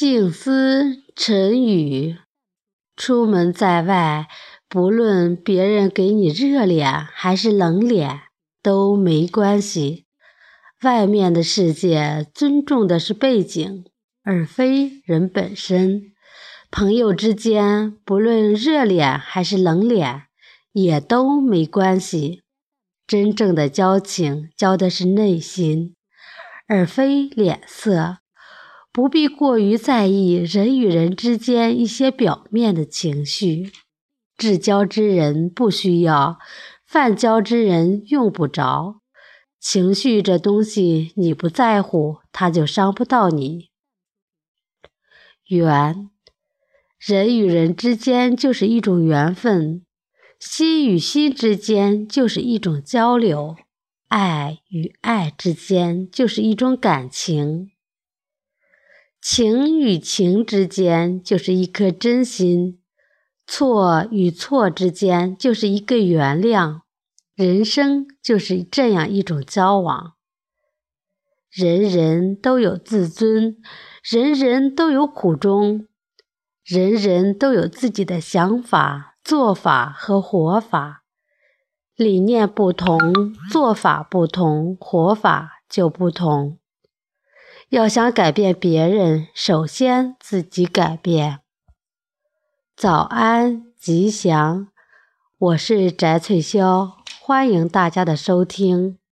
静思沉语。出门在外，不论别人给你热脸还是冷脸都没关系。外面的世界尊重的是背景，而非人本身。朋友之间，不论热脸还是冷脸，也都没关系。真正的交情，交的是内心，而非脸色。不必过于在意人与人之间一些表面的情绪。至交之人不需要，泛交之人用不着。情绪这东西，你不在乎，它就伤不到你。缘。人与人之间就是一种缘分，心与心之间就是一种交流，爱与爱之间就是一种感情，情与情之间就是一颗真心，错与错之间就是一个原谅。人生就是这样一种交往。人人都有自尊，人人都有苦衷。人人都有自己的想法、做法和活法，理念不同，做法不同，活法就不同。要想改变别人，首先自己改变。早安，吉祥，我是翟翠潇，欢迎大家的收听。